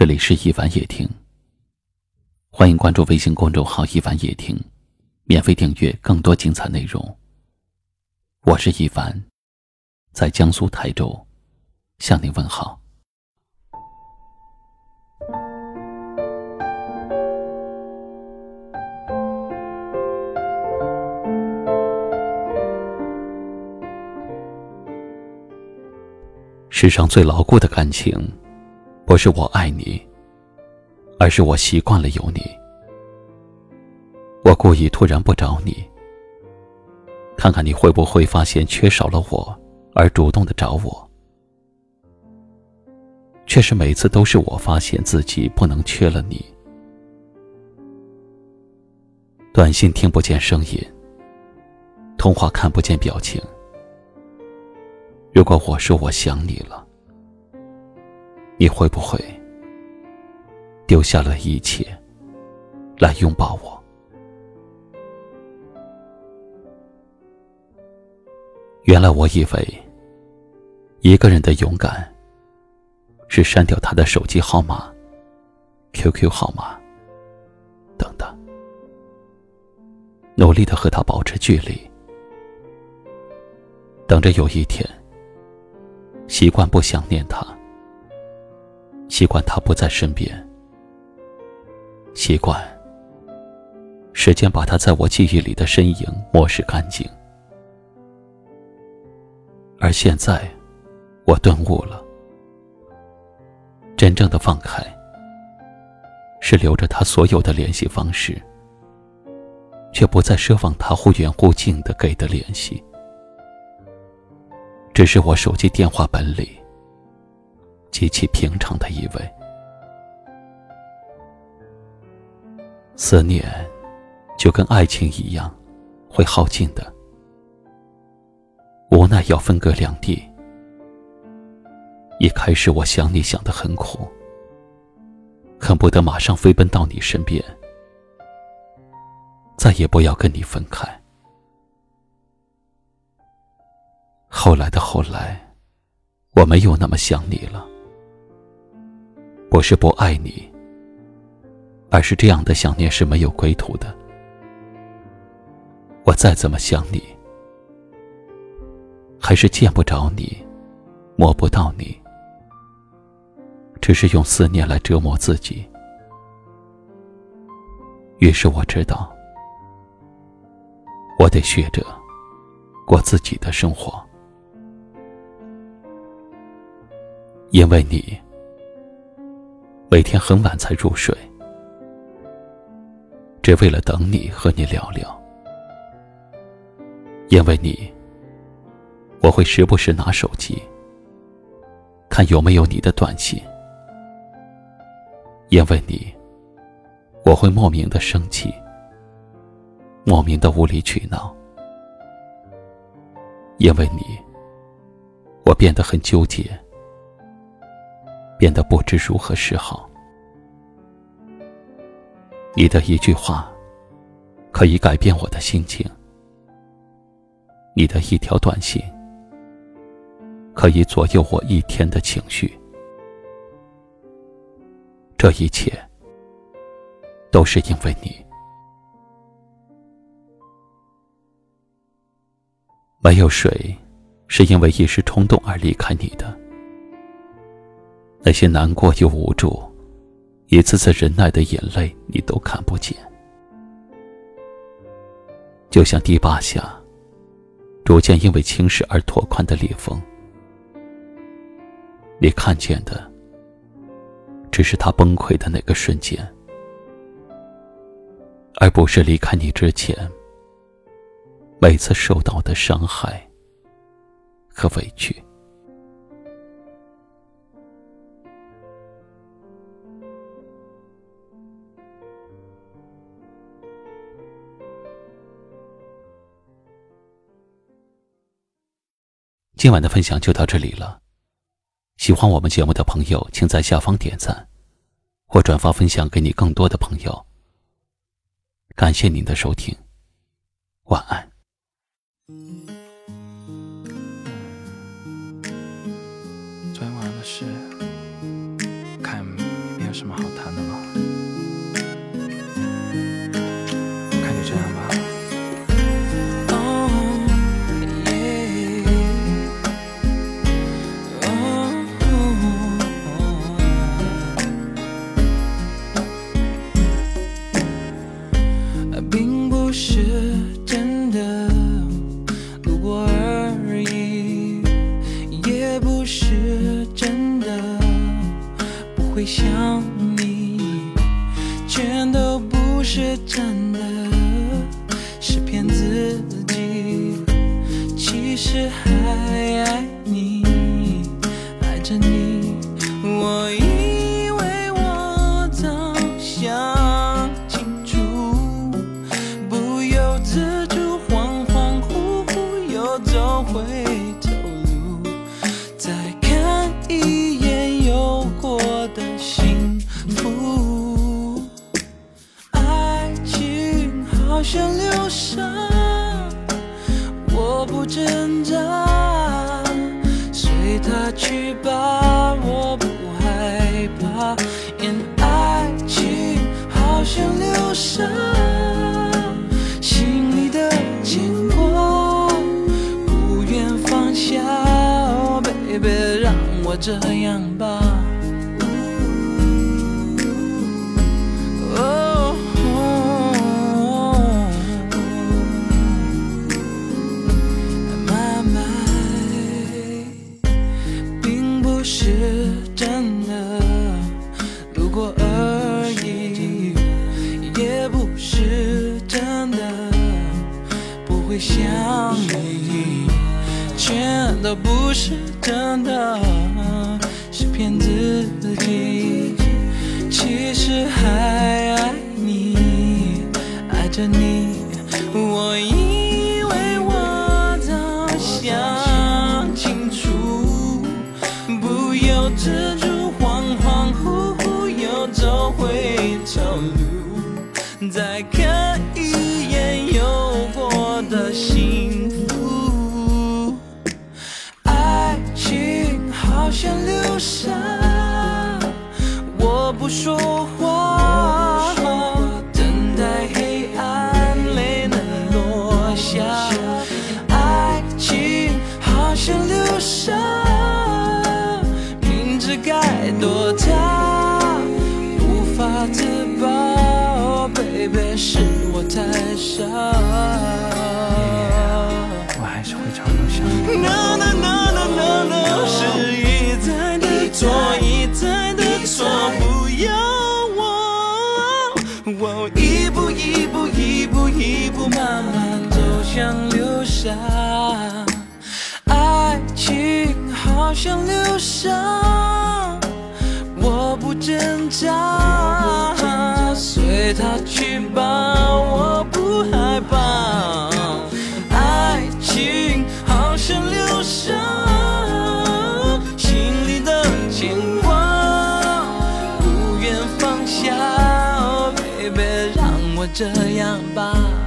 这里是一凡夜听，欢迎关注微信公众号“一凡夜听”，免费订阅更多精彩内容。我是一凡，在江苏台州向您问好。世上最牢固的感情。不是我爱你，而是我习惯了有你。我故意突然不找你，看看你会不会发现缺少了我，而主动的找我。却是每次都是我发现自己不能缺了你。短信听不见声音，通话看不见表情。如果我说我想你了。你会不会丢下了一切来拥抱我？原来我以为一个人的勇敢是删掉他的手机号码、QQ 号码等等，努力的和他保持距离，等着有一天习惯不想念他。习惯他不在身边，习惯时间把他在我记忆里的身影抹拭干净。而现在，我顿悟了，真正的放开，是留着他所有的联系方式，却不再奢望他忽远忽近的给的联系，只是我手机电话本里。极其平常的意味。思念，就跟爱情一样，会耗尽的。无奈要分隔两地。一开始我想你想的很苦，恨不得马上飞奔到你身边，再也不要跟你分开。后来的后来，我没有那么想你了。不是不爱你，而是这样的想念是没有归途的。我再怎么想你，还是见不着你，摸不到你，只是用思念来折磨自己。于是我知道，我得学着过自己的生活，因为你。每天很晚才入睡，只为了等你和你聊聊。因为你，我会时不时拿手机看有没有你的短信。因为你，我会莫名的生气，莫名的无理取闹。因为你，我变得很纠结。变得不知如何是好。你的一句话，可以改变我的心情；你的一条短信，可以左右我一天的情绪。这一切，都是因为你。没有谁，是因为一时冲动而离开你的。那些难过又无助，一次次忍耐的眼泪，你都看不见。就像堤坝下，逐渐因为侵蚀而拓宽的裂缝，你看见的，只是它崩溃的那个瞬间，而不是离开你之前，每次受到的伤害和委屈。今晚的分享就到这里了。喜欢我们节目的朋友，请在下方点赞或转发分享给你更多的朋友。感谢您的收听，晚安。昨天晚上的事，看没有什么好 should. 挣扎，随它去吧，我不害怕。因爱情好像流沙。心里的牵挂，不愿放下，oh baby，让我这样吧。不是真的路过而已，也不是真的不会想你，全都不是真的，是骗自己。其实还爱你，爱着你，我是我太傻。我还是会常常想你。No no no no no no，是一再的错，一再的错，不要我，我一步一步一步一步慢慢走向流沙，爱情好像流沙，我不挣扎，随它去吧，我不害怕。爱情好像流沙，心里的牵挂不愿放下。Oh baby，让我这样吧。